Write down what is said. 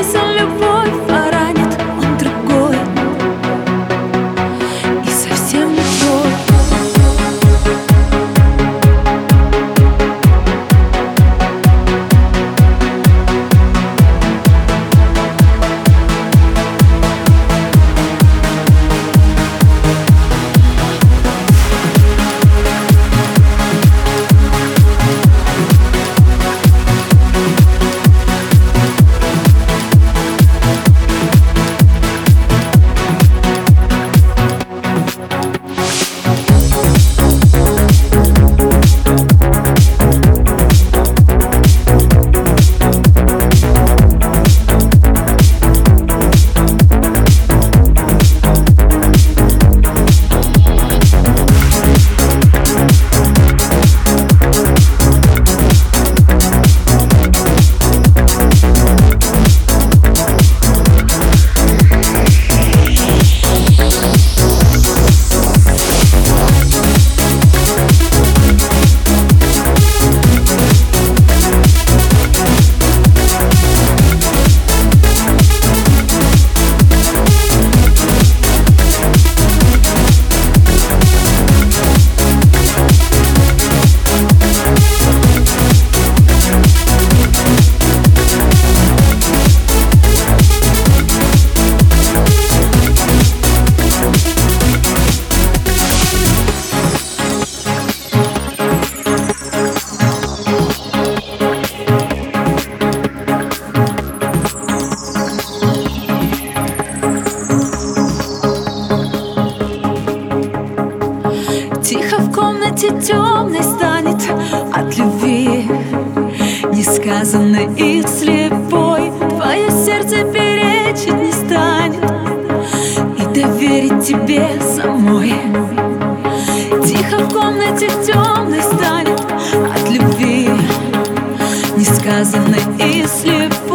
isso é eu vou плоти темной станет от любви. Несказанной и слепой Твое сердце перечить не станет. И доверить тебе самой. Тихо в комнате темной станет от любви. Несказанной и слепой